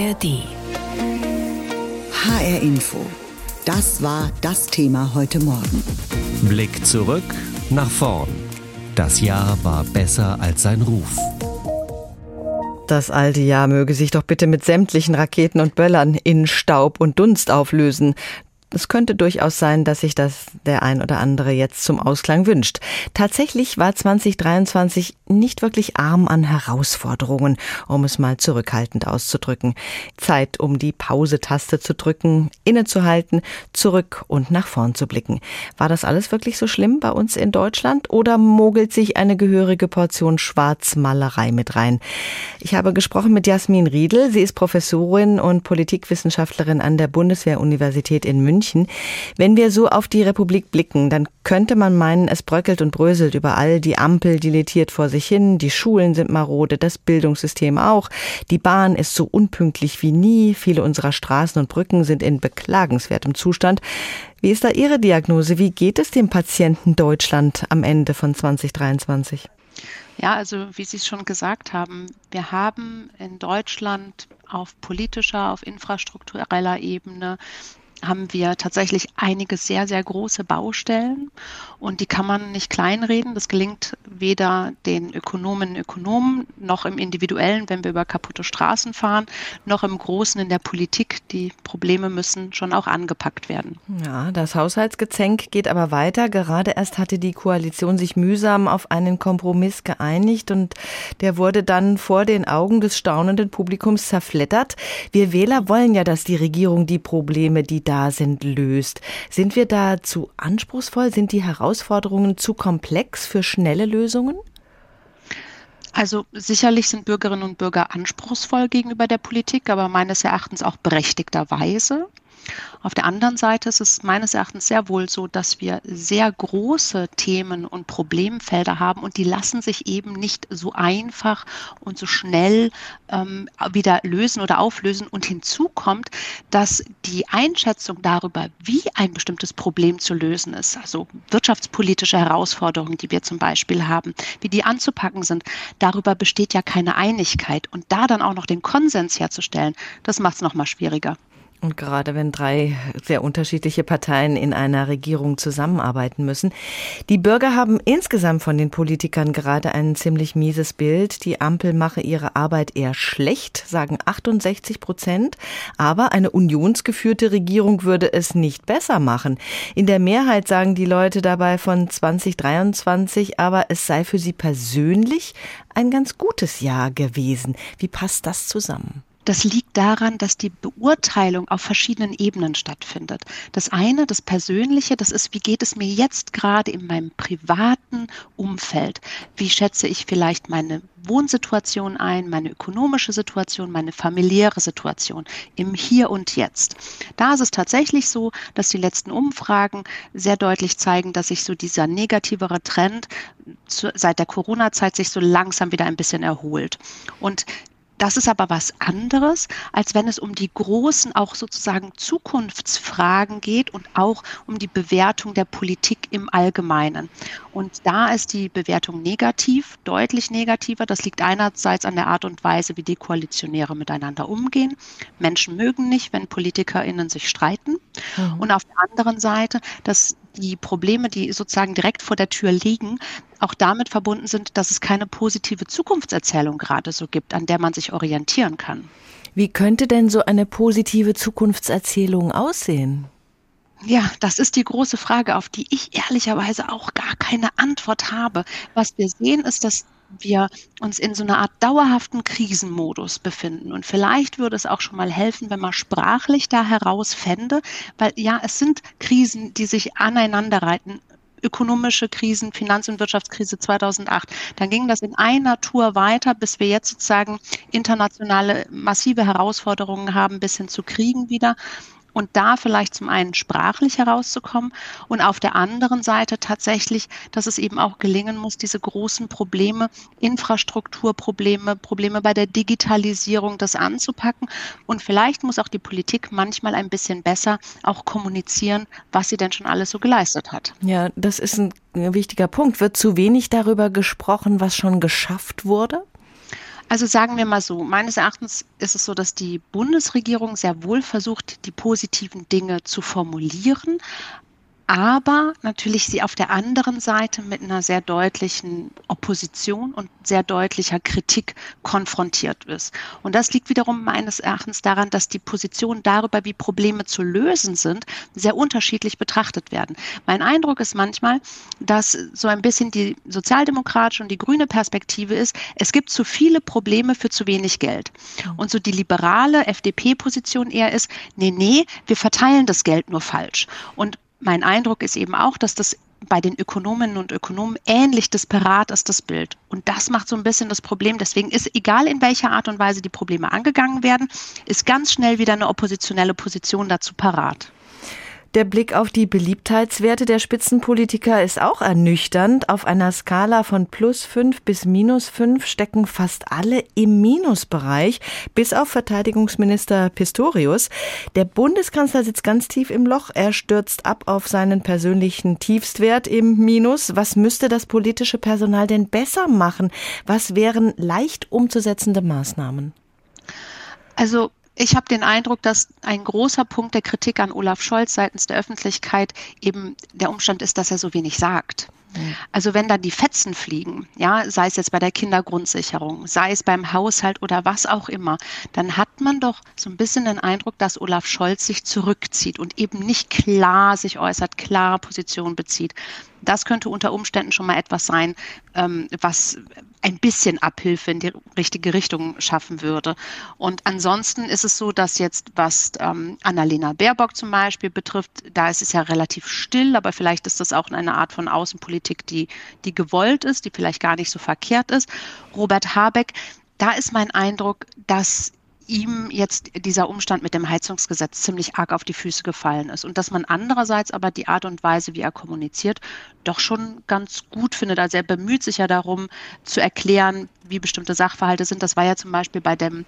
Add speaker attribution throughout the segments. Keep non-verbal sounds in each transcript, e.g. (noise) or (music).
Speaker 1: ARD.
Speaker 2: HR Info. Das war das Thema heute Morgen.
Speaker 3: Blick zurück nach vorn. Das Jahr war besser als sein Ruf.
Speaker 4: Das alte Jahr möge sich doch bitte mit sämtlichen Raketen und Böllern in Staub und Dunst auflösen es könnte durchaus sein, dass sich das der ein oder andere jetzt zum Ausklang wünscht. Tatsächlich war 2023 nicht wirklich arm an Herausforderungen, um es mal zurückhaltend auszudrücken. Zeit, um die Pause-Taste zu drücken, innezuhalten, zurück und nach vorn zu blicken. War das alles wirklich so schlimm bei uns in Deutschland oder mogelt sich eine gehörige Portion Schwarzmalerei mit rein? Ich habe gesprochen mit Jasmin Riedel. Sie ist Professorin und Politikwissenschaftlerin an der Bundeswehruniversität in München. München. Wenn wir so auf die Republik blicken, dann könnte man meinen, es bröckelt und bröselt überall. Die Ampel dilettiert vor sich hin, die Schulen sind marode, das Bildungssystem auch. Die Bahn ist so unpünktlich wie nie. Viele unserer Straßen und Brücken sind in beklagenswertem Zustand. Wie ist da Ihre Diagnose? Wie geht es dem Patienten Deutschland am Ende von 2023?
Speaker 5: Ja, also wie Sie es schon gesagt haben, wir haben in Deutschland auf politischer, auf infrastruktureller Ebene haben wir tatsächlich einige sehr, sehr große Baustellen und die kann man nicht kleinreden. Das gelingt weder den Ökonomen Ökonomen noch im Individuellen, wenn wir über kaputte Straßen fahren, noch im Großen in der Politik. Die Probleme müssen schon auch angepackt werden.
Speaker 4: Ja, das Haushaltsgezänk geht aber weiter. Gerade erst hatte die Koalition sich mühsam auf einen Kompromiss geeinigt und der wurde dann vor den Augen des staunenden Publikums zerfleddert. Wir Wähler wollen ja, dass die Regierung die Probleme, die da sind, löst. Sind wir da zu anspruchsvoll? Sind die Herausforderungen zu komplex für schnelle Lösungen?
Speaker 5: Also sicherlich sind Bürgerinnen und Bürger anspruchsvoll gegenüber der Politik, aber meines Erachtens auch berechtigterweise. Auf der anderen Seite ist es meines Erachtens sehr wohl so, dass wir sehr große Themen und Problemfelder haben und die lassen sich eben nicht so einfach und so schnell ähm, wieder lösen oder auflösen. Und hinzu kommt, dass die Einschätzung darüber, wie ein bestimmtes Problem zu lösen ist, also wirtschaftspolitische Herausforderungen, die wir zum Beispiel haben, wie die anzupacken sind, darüber besteht ja keine Einigkeit. Und da dann auch noch den Konsens herzustellen, das macht es nochmal schwieriger.
Speaker 4: Und gerade wenn drei sehr unterschiedliche Parteien in einer Regierung zusammenarbeiten müssen. Die Bürger haben insgesamt von den Politikern gerade ein ziemlich mieses Bild. Die Ampel mache ihre Arbeit eher schlecht, sagen 68 Prozent. Aber eine unionsgeführte Regierung würde es nicht besser machen. In der Mehrheit sagen die Leute dabei von 2023, aber es sei für sie persönlich ein ganz gutes Jahr gewesen. Wie passt das zusammen?
Speaker 5: Das liegt daran, dass die Beurteilung auf verschiedenen Ebenen stattfindet. Das eine, das Persönliche, das ist, wie geht es mir jetzt gerade in meinem privaten Umfeld? Wie schätze ich vielleicht meine Wohnsituation ein, meine ökonomische Situation, meine familiäre Situation im Hier und Jetzt? Da ist es tatsächlich so, dass die letzten Umfragen sehr deutlich zeigen, dass sich so dieser negativere Trend seit der Corona-Zeit sich so langsam wieder ein bisschen erholt. Und das ist aber was anderes, als wenn es um die großen, auch sozusagen Zukunftsfragen geht und auch um die Bewertung der Politik im Allgemeinen. Und da ist die Bewertung negativ, deutlich negativer. Das liegt einerseits an der Art und Weise, wie die Koalitionäre miteinander umgehen. Menschen mögen nicht, wenn PolitikerInnen sich streiten. Mhm. Und auf der anderen Seite, dass die Probleme, die sozusagen direkt vor der Tür liegen, auch damit verbunden sind, dass es keine positive Zukunftserzählung gerade so gibt, an der man sich orientieren kann.
Speaker 4: Wie könnte denn so eine positive Zukunftserzählung aussehen?
Speaker 5: Ja, das ist die große Frage, auf die ich ehrlicherweise auch gar keine Antwort habe. Was wir sehen, ist, dass wir uns in so einer Art dauerhaften Krisenmodus befinden. Und vielleicht würde es auch schon mal helfen, wenn man sprachlich da herausfände, weil ja, es sind Krisen, die sich aneinanderreiten ökonomische Krisen, Finanz- und Wirtschaftskrise 2008. Dann ging das in einer Tour weiter, bis wir jetzt sozusagen internationale massive Herausforderungen haben, bis hin zu Kriegen wieder und da vielleicht zum einen sprachlich herauszukommen und auf der anderen Seite tatsächlich, dass es eben auch gelingen muss, diese großen Probleme, Infrastrukturprobleme, Probleme bei der Digitalisierung, das anzupacken. Und vielleicht muss auch die Politik manchmal ein bisschen besser auch kommunizieren, was sie denn schon alles so geleistet hat.
Speaker 4: Ja, das ist ein wichtiger Punkt. Wird zu wenig darüber gesprochen, was schon geschafft wurde?
Speaker 5: Also sagen wir mal so, meines Erachtens ist es so, dass die Bundesregierung sehr wohl versucht, die positiven Dinge zu formulieren, aber natürlich sie auf der anderen Seite mit einer sehr deutlichen Opposition und sehr deutlicher Kritik konfrontiert ist. Und das liegt wiederum meines Erachtens daran, dass die Positionen darüber, wie Probleme zu lösen sind, sehr unterschiedlich betrachtet werden. Mein Eindruck ist manchmal, dass so ein bisschen die sozialdemokratische und die grüne Perspektive ist, es gibt zu viele Probleme für zu wenig Geld. Und so die liberale FDP-Position eher ist, nee, nee, wir verteilen das Geld nur falsch. Und mein Eindruck ist eben auch, dass das bei den Ökonominnen und Ökonomen ähnlich disparat ist, das Bild. Und das macht so ein bisschen das Problem. Deswegen ist, egal in welcher Art und Weise die Probleme angegangen werden, ist ganz schnell wieder eine oppositionelle Position dazu parat.
Speaker 4: Der Blick auf die Beliebtheitswerte der Spitzenpolitiker ist auch ernüchternd. Auf einer Skala von plus fünf bis minus fünf stecken fast alle im Minusbereich, bis auf Verteidigungsminister Pistorius. Der Bundeskanzler sitzt ganz tief im Loch. Er stürzt ab auf seinen persönlichen Tiefstwert im Minus. Was müsste das politische Personal denn besser machen? Was wären leicht umzusetzende Maßnahmen?
Speaker 5: Also ich habe den Eindruck, dass ein großer Punkt der Kritik an Olaf Scholz seitens der Öffentlichkeit eben der Umstand ist, dass er so wenig sagt. Also wenn da die Fetzen fliegen, ja, sei es jetzt bei der Kindergrundsicherung, sei es beim Haushalt oder was auch immer, dann hat man doch so ein bisschen den Eindruck, dass Olaf Scholz sich zurückzieht und eben nicht klar sich äußert, klar Position bezieht. Das könnte unter Umständen schon mal etwas sein, ähm, was ein bisschen Abhilfe in die richtige Richtung schaffen würde. Und ansonsten ist es so, dass jetzt, was ähm, Annalena Baerbock zum Beispiel betrifft, da ist es ja relativ still, aber vielleicht ist das auch eine Art von Außenpolitik, die, die gewollt ist, die vielleicht gar nicht so verkehrt ist. Robert Habeck, da ist mein Eindruck, dass ihm jetzt dieser Umstand mit dem Heizungsgesetz ziemlich arg auf die Füße gefallen ist und dass man andererseits aber die Art und Weise, wie er kommuniziert, doch schon ganz gut findet. Also er bemüht sich ja darum zu erklären, wie bestimmte Sachverhalte sind. Das war ja zum Beispiel bei dem,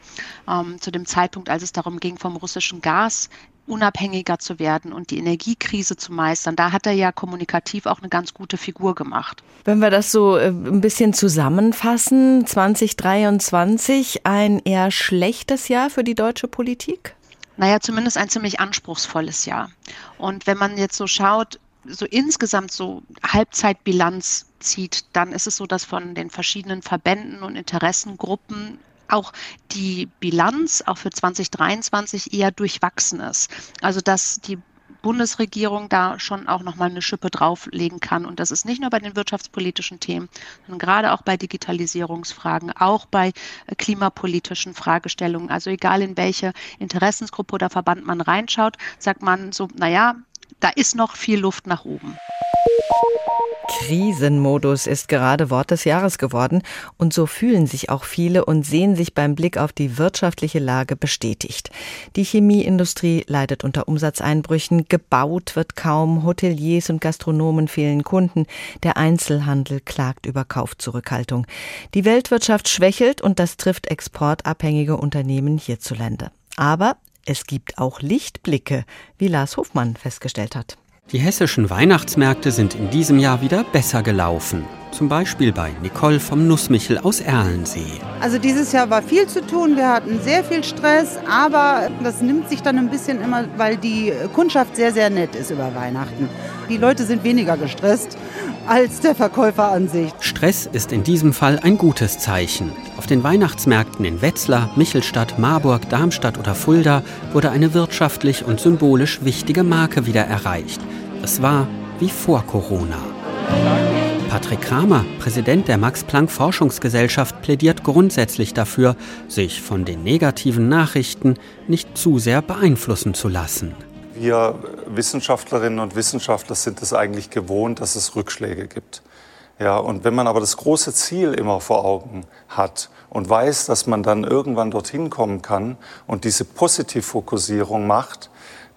Speaker 5: ähm, zu dem Zeitpunkt, als es darum ging, vom russischen Gas unabhängiger zu werden und die Energiekrise zu meistern. Da hat er ja kommunikativ auch eine ganz gute Figur gemacht.
Speaker 4: Wenn wir das so äh, ein bisschen zusammenfassen, 2023 ein eher schlechtes Jahr für die deutsche Politik?
Speaker 5: Naja, zumindest ein ziemlich anspruchsvolles Jahr. Und wenn man jetzt so schaut, so insgesamt so Halbzeitbilanz zieht, dann ist es so, dass von den verschiedenen Verbänden und Interessengruppen auch die Bilanz auch für 2023 eher durchwachsen ist. Also dass die Bundesregierung da schon auch nochmal eine Schippe drauflegen kann. Und das ist nicht nur bei den wirtschaftspolitischen Themen, sondern gerade auch bei Digitalisierungsfragen, auch bei äh, klimapolitischen Fragestellungen. Also egal in welche Interessensgruppe oder Verband man reinschaut, sagt man so, naja, da ist noch viel Luft nach oben.
Speaker 4: Krisenmodus ist gerade Wort des Jahres geworden und so fühlen sich auch viele und sehen sich beim Blick auf die wirtschaftliche Lage bestätigt. Die Chemieindustrie leidet unter Umsatzeinbrüchen, gebaut wird kaum, Hoteliers und Gastronomen fehlen Kunden, der Einzelhandel klagt über Kaufzurückhaltung. Die Weltwirtschaft schwächelt und das trifft exportabhängige Unternehmen hierzulande. Aber es gibt auch Lichtblicke, wie Lars Hofmann festgestellt hat.
Speaker 1: Die hessischen Weihnachtsmärkte sind in diesem Jahr wieder besser gelaufen. Zum Beispiel bei Nicole vom Nussmichel aus Erlensee.
Speaker 6: Also dieses Jahr war viel zu tun, wir hatten sehr viel Stress, aber das nimmt sich dann ein bisschen immer, weil die Kundschaft sehr, sehr nett ist über Weihnachten. Die Leute sind weniger gestresst als der Verkäufer an sich.
Speaker 1: Stress ist in diesem Fall ein gutes Zeichen. Auf den Weihnachtsmärkten in Wetzlar, Michelstadt, Marburg, Darmstadt oder Fulda wurde eine wirtschaftlich und symbolisch wichtige Marke wieder erreicht. Es war wie vor Corona. Patrick Kramer, Präsident der Max-Planck-Forschungsgesellschaft, plädiert grundsätzlich dafür, sich von den negativen Nachrichten nicht zu sehr beeinflussen zu lassen.
Speaker 7: Wir Wissenschaftlerinnen und Wissenschaftler sind es eigentlich gewohnt, dass es Rückschläge gibt. Ja, und wenn man aber das große Ziel immer vor Augen hat und weiß, dass man dann irgendwann dorthin kommen kann und diese Positivfokussierung macht,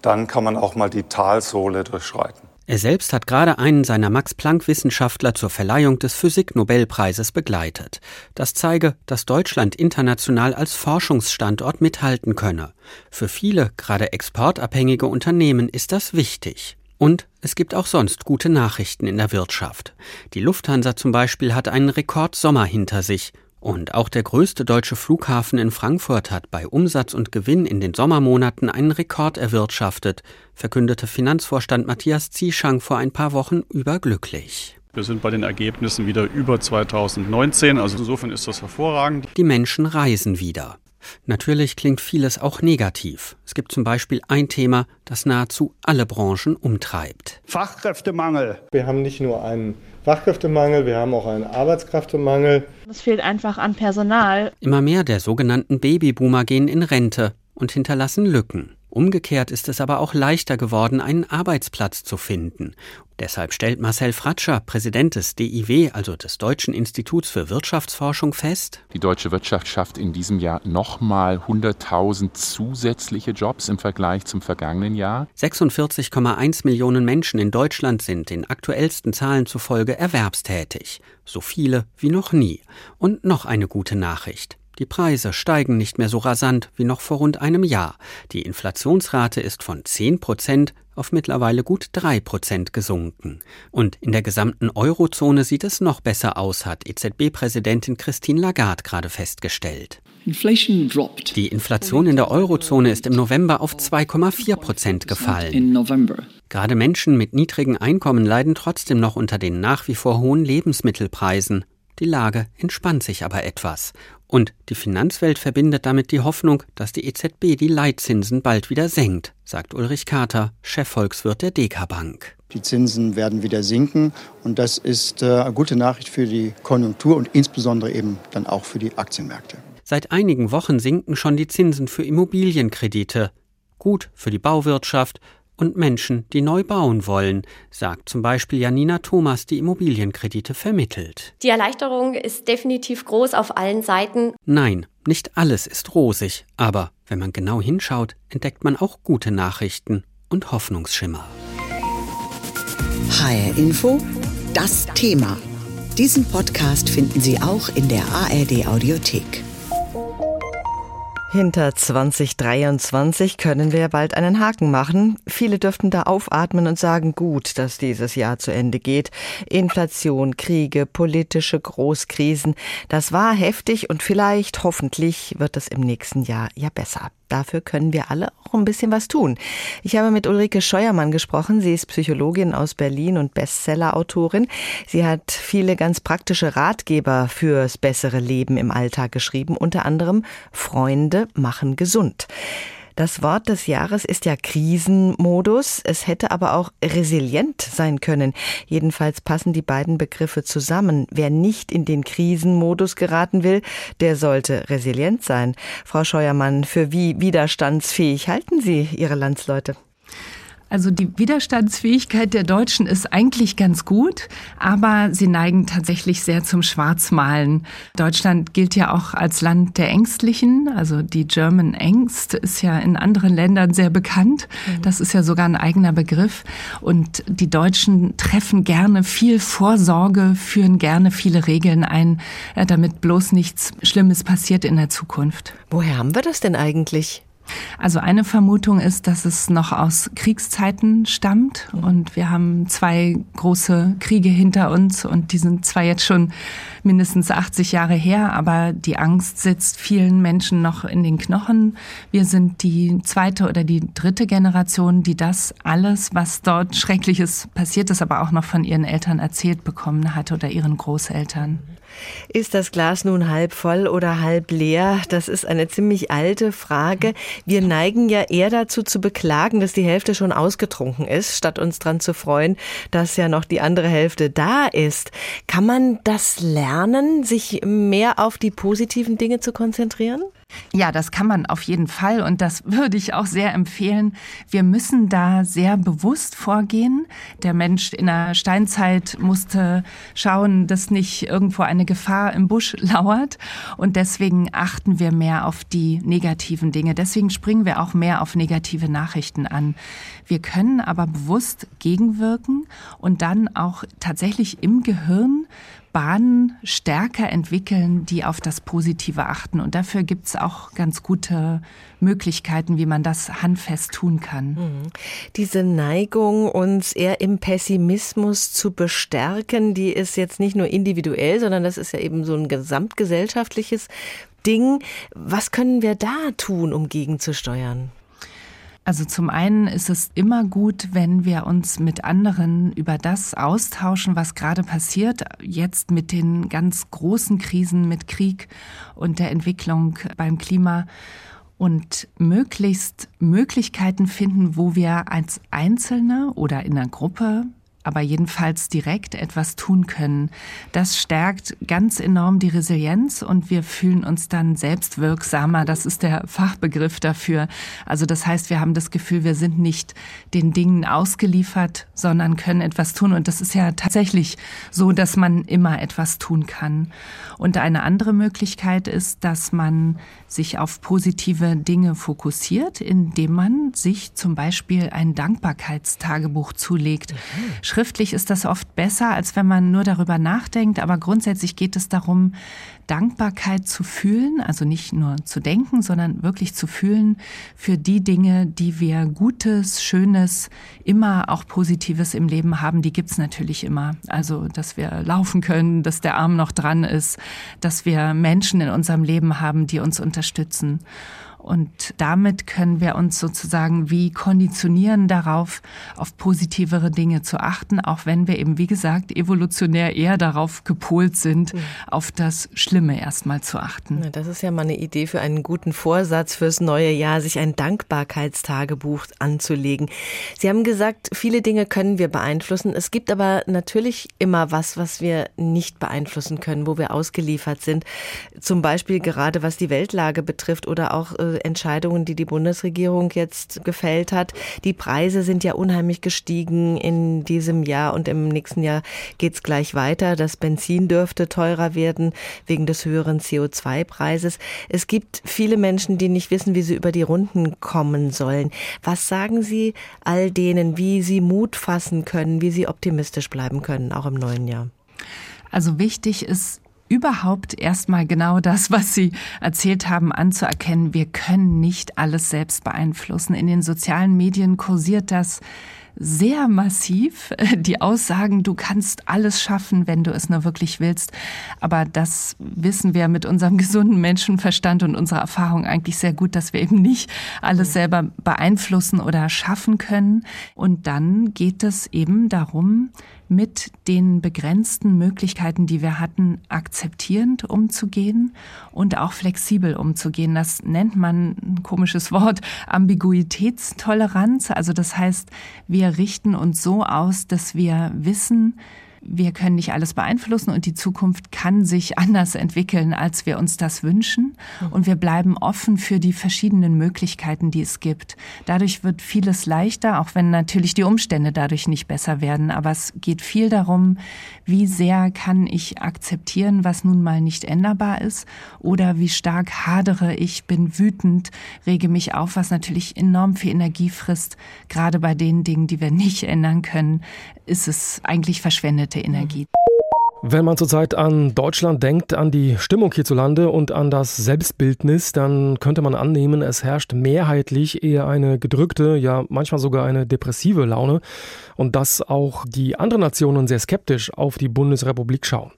Speaker 7: dann kann man auch mal die Talsohle durchschreiten.
Speaker 1: Er selbst hat gerade einen seiner Max-Planck-Wissenschaftler zur Verleihung des Physik-Nobelpreises begleitet. Das zeige, dass Deutschland international als Forschungsstandort mithalten könne. Für viele, gerade exportabhängige Unternehmen ist das wichtig. Und es gibt auch sonst gute Nachrichten in der Wirtschaft. Die Lufthansa zum Beispiel hat einen Rekordsommer hinter sich Und auch der größte deutsche Flughafen in Frankfurt hat bei Umsatz und Gewinn in den Sommermonaten einen Rekord erwirtschaftet, verkündete Finanzvorstand Matthias Zieschang vor ein paar Wochen überglücklich.
Speaker 8: Wir sind bei den Ergebnissen wieder über 2019, also insofern ist das hervorragend.
Speaker 1: Die Menschen reisen wieder. Natürlich klingt vieles auch negativ. Es gibt zum Beispiel ein Thema, das nahezu alle Branchen umtreibt.
Speaker 9: Fachkräftemangel. Wir haben nicht nur einen Fachkräftemangel, wir haben auch einen Arbeitskräftemangel.
Speaker 10: Es fehlt einfach an Personal.
Speaker 1: Immer mehr der sogenannten Babyboomer gehen in Rente und hinterlassen Lücken. Umgekehrt ist es aber auch leichter geworden, einen Arbeitsplatz zu finden. Deshalb stellt Marcel Fratscher, Präsident des DIW, also des Deutschen Instituts für Wirtschaftsforschung, fest,
Speaker 11: die deutsche Wirtschaft schafft in diesem Jahr nochmal 100.000 zusätzliche Jobs im Vergleich zum vergangenen Jahr.
Speaker 1: 46,1 Millionen Menschen in Deutschland sind den aktuellsten Zahlen zufolge erwerbstätig. So viele wie noch nie. Und noch eine gute Nachricht. Die Preise steigen nicht mehr so rasant wie noch vor rund einem Jahr. Die Inflationsrate ist von 10 Prozent auf mittlerweile gut 3 Prozent gesunken. Und in der gesamten Eurozone sieht es noch besser aus, hat EZB-Präsidentin Christine Lagarde gerade festgestellt. Die Inflation in der Eurozone ist im November auf 2,4 Prozent gefallen. Gerade Menschen mit niedrigen Einkommen leiden trotzdem noch unter den nach wie vor hohen Lebensmittelpreisen. Die Lage entspannt sich aber etwas. Und die Finanzwelt verbindet damit die Hoffnung, dass die EZB die Leitzinsen bald wieder senkt, sagt Ulrich Kater, Chefvolkswirt der DK Bank.
Speaker 12: Die Zinsen werden wieder sinken und das ist äh, eine gute Nachricht für die Konjunktur und insbesondere eben dann auch für die Aktienmärkte.
Speaker 1: Seit einigen Wochen sinken schon die Zinsen für Immobilienkredite. Gut für die Bauwirtschaft, und Menschen, die neu bauen wollen, sagt zum Beispiel Janina Thomas, die Immobilienkredite vermittelt.
Speaker 13: Die Erleichterung ist definitiv groß auf allen Seiten.
Speaker 1: Nein, nicht alles ist rosig, aber wenn man genau hinschaut, entdeckt man auch gute Nachrichten und Hoffnungsschimmer.
Speaker 2: HR Info, das Thema. Diesen Podcast finden Sie auch in der ARD Audiothek.
Speaker 4: Hinter 2023 können wir bald einen Haken machen. Viele dürften da aufatmen und sagen, gut, dass dieses Jahr zu Ende geht. Inflation, Kriege, politische Großkrisen, das war heftig und vielleicht, hoffentlich, wird es im nächsten Jahr ja besser. Dafür können wir alle auch ein bisschen was tun. Ich habe mit Ulrike Scheuermann gesprochen. Sie ist Psychologin aus Berlin und Bestseller-Autorin. Sie hat viele ganz praktische Ratgeber fürs bessere Leben im Alltag geschrieben, unter anderem Freunde machen gesund. Das Wort des Jahres ist ja Krisenmodus. Es hätte aber auch resilient sein können. Jedenfalls passen die beiden Begriffe zusammen. Wer nicht in den Krisenmodus geraten will, der sollte resilient sein. Frau Scheuermann, für wie widerstandsfähig halten Sie Ihre Landsleute?
Speaker 14: Also die Widerstandsfähigkeit der Deutschen ist eigentlich ganz gut, aber sie neigen tatsächlich sehr zum Schwarzmalen. Deutschland gilt ja auch als Land der Ängstlichen, also die German Angst ist ja in anderen Ländern sehr bekannt. Mhm. Das ist ja sogar ein eigener Begriff. Und die Deutschen treffen gerne viel Vorsorge, führen gerne viele Regeln ein, äh, damit bloß nichts Schlimmes passiert in der Zukunft.
Speaker 4: Woher haben wir das denn eigentlich?
Speaker 14: Also eine Vermutung ist, dass es noch aus Kriegszeiten stammt. Und wir haben zwei große Kriege hinter uns. Und die sind zwar jetzt schon mindestens 80 Jahre her, aber die Angst sitzt vielen Menschen noch in den Knochen. Wir sind die zweite oder die dritte Generation, die das alles, was dort Schreckliches passiert ist, aber auch noch von ihren Eltern erzählt bekommen hat oder ihren Großeltern.
Speaker 4: Ist das Glas nun halb voll oder halb leer? Das ist eine ziemlich alte Frage. Wir neigen ja eher dazu zu beklagen, dass die Hälfte schon ausgetrunken ist, statt uns daran zu freuen, dass ja noch die andere Hälfte da ist. Kann man das lernen, sich mehr auf die positiven Dinge zu konzentrieren?
Speaker 14: Ja, das kann man auf jeden Fall und das würde ich auch sehr empfehlen. Wir müssen da sehr bewusst vorgehen. Der Mensch in der Steinzeit musste schauen, dass nicht irgendwo eine Gefahr im Busch (laughs) lauert und deswegen achten wir mehr auf die negativen Dinge. Deswegen springen wir auch mehr auf negative Nachrichten an. Wir können aber bewusst gegenwirken und dann auch tatsächlich im Gehirn Bahnen stärker entwickeln, die auf das Positive achten. Und dafür gibt es auch ganz gute Möglichkeiten, wie man das handfest tun kann. Mhm.
Speaker 4: Diese Neigung, uns eher im Pessimismus zu bestärken, die ist jetzt nicht nur individuell, sondern das ist ja eben so ein gesamtgesellschaftliches Ding. Was können wir da tun, um gegenzusteuern?
Speaker 14: Also zum einen ist es immer gut, wenn wir uns mit anderen über das austauschen, was gerade passiert, jetzt mit den ganz großen Krisen, mit Krieg und der Entwicklung beim Klima und möglichst Möglichkeiten finden, wo wir als Einzelne oder in einer Gruppe aber jedenfalls direkt etwas tun können. Das stärkt ganz enorm die Resilienz und wir fühlen uns dann selbstwirksamer. Das ist der Fachbegriff dafür. Also das heißt, wir haben das Gefühl, wir sind nicht den Dingen ausgeliefert, sondern können etwas tun. Und das ist ja tatsächlich so, dass man immer etwas tun kann. Und eine andere Möglichkeit ist, dass man sich auf positive Dinge fokussiert, indem man sich zum Beispiel ein Dankbarkeitstagebuch zulegt. Mhm Schriftlich ist das oft besser, als wenn man nur darüber nachdenkt, aber grundsätzlich geht es darum, Dankbarkeit zu fühlen, also nicht nur zu denken, sondern wirklich zu fühlen für die Dinge, die wir Gutes, Schönes, immer auch Positives im Leben haben, die gibt's natürlich immer. Also, dass wir laufen können, dass der Arm noch dran ist, dass wir Menschen in unserem Leben haben, die uns unterstützen. Und damit können wir uns sozusagen wie konditionieren darauf, auf positivere Dinge zu achten, auch wenn wir eben, wie gesagt, evolutionär eher darauf gepolt sind, mhm. auf das Schlimme erstmal zu achten.
Speaker 4: Das ist ja mal eine Idee für einen guten Vorsatz fürs neue Jahr, sich ein Dankbarkeitstagebuch anzulegen. Sie haben gesagt, viele Dinge können wir beeinflussen. Es gibt aber natürlich immer was, was wir nicht beeinflussen können, wo wir ausgeliefert sind. Zum Beispiel gerade was die Weltlage betrifft oder auch äh, Entscheidungen, die die Bundesregierung jetzt gefällt hat. Die Preise sind ja unheimlich gestiegen in diesem Jahr und im nächsten Jahr geht es gleich weiter. Das Benzin dürfte teurer werden wegen des höheren CO2-Preises. Es gibt viele Menschen, die nicht wissen, wie sie über die Runden kommen sollen. Was sagen Sie all denen, wie sie Mut fassen können, wie sie optimistisch bleiben können, auch im neuen Jahr?
Speaker 14: Also wichtig ist überhaupt erstmal genau das, was Sie erzählt haben, anzuerkennen. Wir können nicht alles selbst beeinflussen. In den sozialen Medien kursiert das sehr massiv. (laughs) Die Aussagen, du kannst alles schaffen, wenn du es nur wirklich willst. Aber das wissen wir mit unserem (laughs) gesunden Menschenverstand und unserer Erfahrung eigentlich sehr gut, dass wir eben nicht alles selber beeinflussen oder schaffen können. Und dann geht es eben darum, mit den begrenzten Möglichkeiten, die wir hatten, akzeptierend umzugehen und auch flexibel umzugehen. Das nennt man ein komisches Wort Ambiguitätstoleranz. Also das heißt, wir richten uns so aus, dass wir wissen, wir können nicht alles beeinflussen und die Zukunft kann sich anders entwickeln, als wir uns das wünschen. Und wir bleiben offen für die verschiedenen Möglichkeiten, die es gibt. Dadurch wird vieles leichter, auch wenn natürlich die Umstände dadurch nicht besser werden. Aber es geht viel darum, wie sehr kann ich akzeptieren, was nun mal nicht änderbar ist oder wie stark hadere ich, bin wütend, rege mich auf, was natürlich enorm viel Energie frisst. Gerade bei den Dingen, die wir nicht ändern können, ist es eigentlich verschwendet verbrauchte Energie.
Speaker 15: Wenn man zurzeit an Deutschland denkt, an die Stimmung hierzulande und an das Selbstbildnis, dann könnte man annehmen, es herrscht mehrheitlich eher eine gedrückte, ja manchmal sogar eine depressive Laune und dass auch die anderen Nationen sehr skeptisch auf die Bundesrepublik schauen.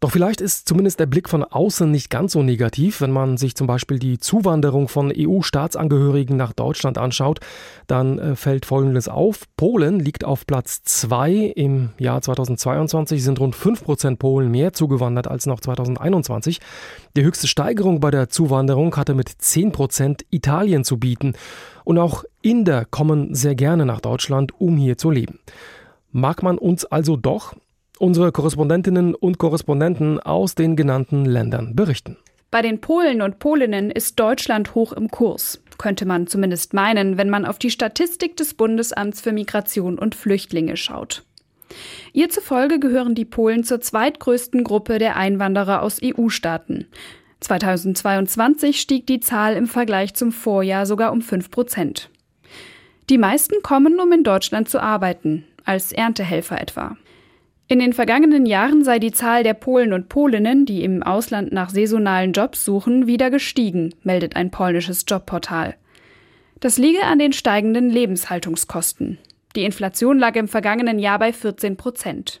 Speaker 15: Doch vielleicht ist zumindest der Blick von außen nicht ganz so negativ, wenn man sich zum Beispiel die Zuwanderung von EU-Staatsangehörigen nach Deutschland anschaut, dann äh, fällt Folgendes auf. Polen liegt auf Platz 2. Im Jahr 2022 sind rund 5 Prozent Polen mehr zugewandert als noch 2021. Die höchste Steigerung bei der Zuwanderung hatte mit 10 Prozent Italien zu bieten. Und auch Inder kommen sehr gerne nach Deutschland, um hier zu leben. Mag man uns also doch unsere Korrespondentinnen und Korrespondenten aus den genannten Ländern berichten.
Speaker 16: Bei den Polen und Polinnen ist Deutschland hoch im Kurs, könnte man zumindest meinen, wenn man auf die Statistik des Bundesamts für Migration und Flüchtlinge schaut. Ihr zufolge gehören die Polen zur zweitgrößten Gruppe der Einwanderer aus EU-Staaten. 2022 stieg die Zahl im Vergleich zum Vorjahr sogar um 5 Prozent. Die meisten kommen, um in Deutschland zu arbeiten, als Erntehelfer etwa. In den vergangenen Jahren sei die Zahl der Polen und Polinnen, die im Ausland nach saisonalen Jobs suchen, wieder gestiegen, meldet ein polnisches Jobportal. Das liege an den steigenden Lebenshaltungskosten. Die Inflation lag im vergangenen Jahr bei 14 Prozent.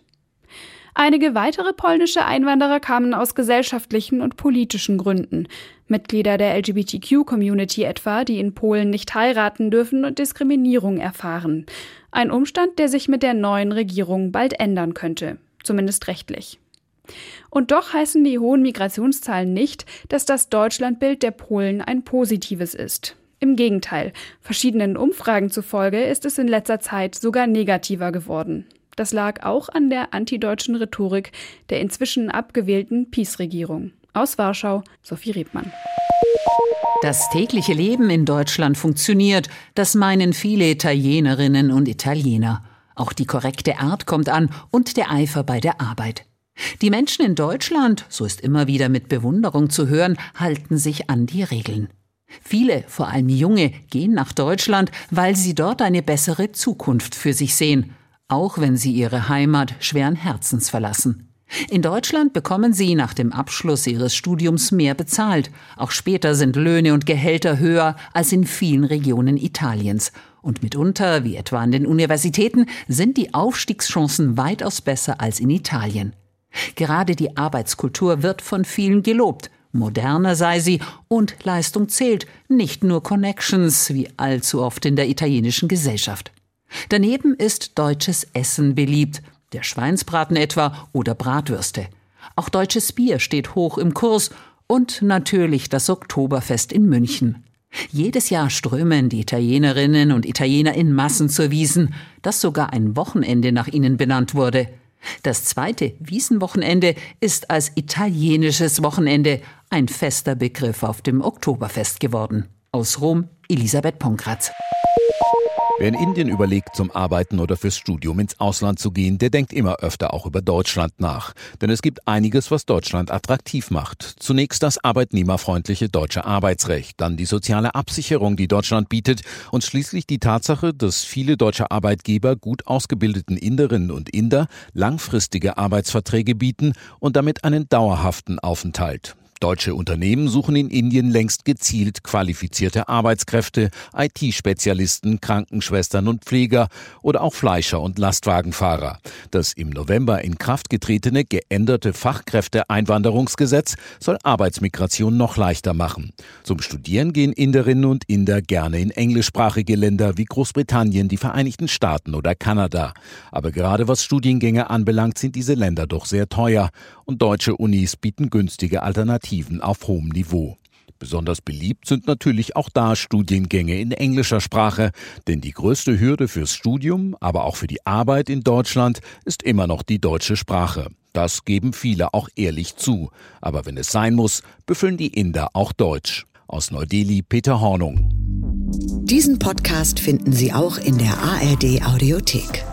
Speaker 16: Einige weitere polnische Einwanderer kamen aus gesellschaftlichen und politischen Gründen. Mitglieder der LGBTQ-Community etwa, die in Polen nicht heiraten dürfen und Diskriminierung erfahren. Ein Umstand, der sich mit der neuen Regierung bald ändern könnte, zumindest rechtlich. Und doch heißen die hohen Migrationszahlen nicht, dass das Deutschlandbild der Polen ein positives ist. Im Gegenteil, verschiedenen Umfragen zufolge ist es in letzter Zeit sogar negativer geworden. Das lag auch an der antideutschen Rhetorik der inzwischen abgewählten PiS-Regierung. Aus Warschau, Sophie Rebmann.
Speaker 17: Das tägliche Leben in Deutschland funktioniert, das meinen viele Italienerinnen und Italiener. Auch die korrekte Art kommt an und der Eifer bei der Arbeit. Die Menschen in Deutschland, so ist immer wieder mit Bewunderung zu hören, halten sich an die Regeln. Viele, vor allem junge, gehen nach Deutschland, weil sie dort eine bessere Zukunft für sich sehen auch wenn sie ihre Heimat schweren Herzens verlassen. In Deutschland bekommen sie nach dem Abschluss ihres Studiums mehr bezahlt. Auch später sind Löhne und Gehälter höher als in vielen Regionen Italiens. Und mitunter, wie etwa an den Universitäten, sind die Aufstiegschancen weitaus besser als in Italien. Gerade die Arbeitskultur wird von vielen gelobt. Moderner sei sie und Leistung zählt, nicht nur Connections, wie allzu oft in der italienischen Gesellschaft. Daneben ist deutsches Essen beliebt, der Schweinsbraten etwa oder Bratwürste. Auch deutsches Bier steht hoch im Kurs und natürlich das Oktoberfest in München. Jedes Jahr strömen die Italienerinnen und Italiener in Massen zur Wiesen, das sogar ein Wochenende nach ihnen benannt wurde. Das zweite Wiesenwochenende ist als italienisches Wochenende ein fester Begriff auf dem Oktoberfest geworden. Aus Rom, Elisabeth Ponkratz.
Speaker 18: Wer in Indien überlegt, zum Arbeiten oder fürs Studium ins Ausland zu gehen, der denkt immer öfter auch über Deutschland nach. Denn es gibt einiges, was Deutschland attraktiv macht. Zunächst das arbeitnehmerfreundliche deutsche Arbeitsrecht, dann die soziale Absicherung, die Deutschland bietet und schließlich die Tatsache, dass viele deutsche Arbeitgeber gut ausgebildeten Inderinnen und Inder langfristige Arbeitsverträge bieten und damit einen dauerhaften Aufenthalt. Deutsche Unternehmen suchen in Indien längst gezielt qualifizierte Arbeitskräfte, IT-Spezialisten, Krankenschwestern und Pfleger oder auch Fleischer und Lastwagenfahrer. Das im November in Kraft getretene geänderte Fachkräfteeinwanderungsgesetz soll Arbeitsmigration noch leichter machen. Zum Studieren gehen Inderinnen und Inder gerne in englischsprachige Länder wie Großbritannien, die Vereinigten Staaten oder Kanada. Aber gerade was Studiengänge anbelangt, sind diese Länder doch sehr teuer und deutsche Unis bieten günstige Alternativen. Auf hohem Niveau. Besonders beliebt sind natürlich auch da Studiengänge in englischer Sprache, denn die größte Hürde fürs Studium, aber auch für die Arbeit in Deutschland ist immer noch die deutsche Sprache. Das geben viele auch ehrlich zu. Aber wenn es sein muss, befüllen die Inder auch Deutsch. Aus Neu-Delhi Peter Hornung.
Speaker 2: Diesen Podcast finden Sie auch in der ARD Audiothek.